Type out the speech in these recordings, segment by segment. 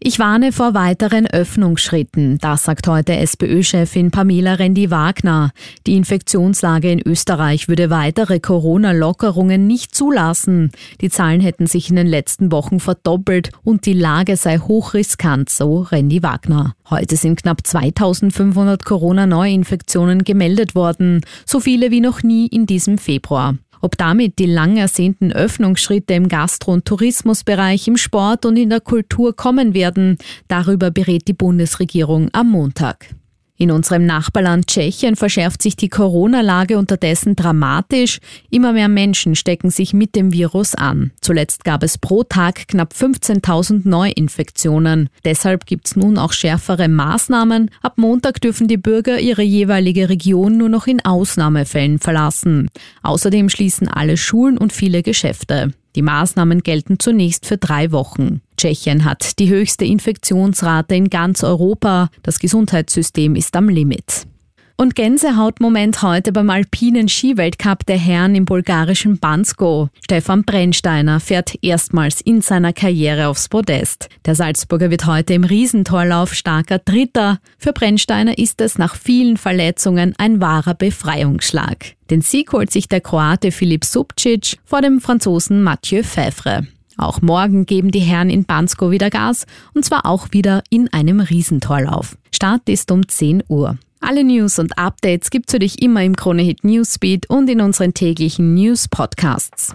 Ich warne vor weiteren Öffnungsschritten, das sagt heute SPÖ-Chefin Pamela Rendi-Wagner. Die Infektionslage in Österreich würde weitere Corona-Lockerungen nicht zulassen. Die Zahlen hätten sich in den letzten Wochen verdoppelt und die Lage sei hochriskant, so Rendi-Wagner. Heute sind knapp 2500 Corona-Neuinfektionen gemeldet worden, so viele wie noch nie in diesem Februar. Ob damit die lang ersehnten Öffnungsschritte im Gastro- und Tourismusbereich, im Sport und in der Kultur kommen werden, darüber berät die Bundesregierung am Montag. In unserem Nachbarland Tschechien verschärft sich die Corona-Lage unterdessen dramatisch. Immer mehr Menschen stecken sich mit dem Virus an. Zuletzt gab es pro Tag knapp 15.000 Neuinfektionen. Deshalb gibt es nun auch schärfere Maßnahmen. Ab Montag dürfen die Bürger ihre jeweilige Region nur noch in Ausnahmefällen verlassen. Außerdem schließen alle Schulen und viele Geschäfte. Die Maßnahmen gelten zunächst für drei Wochen. Tschechien hat die höchste Infektionsrate in ganz Europa. Das Gesundheitssystem ist am Limit. Und Gänsehautmoment heute beim alpinen Skiweltcup der Herren im bulgarischen Bansko. Stefan Brennsteiner fährt erstmals in seiner Karriere aufs Podest. Der Salzburger wird heute im Riesentorlauf starker Dritter. Für Brennsteiner ist es nach vielen Verletzungen ein wahrer Befreiungsschlag. Den Sieg holt sich der Kroate Filip Subcic vor dem Franzosen Mathieu Fevre. Auch morgen geben die Herren in Bansko wieder Gas und zwar auch wieder in einem Riesentorlauf. Start ist um 10 Uhr. Alle News und Updates gibt's für dich immer im Kronehit Newsbeat und in unseren täglichen News Podcasts.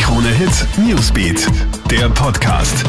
Kronehit Newsbeat, der Podcast.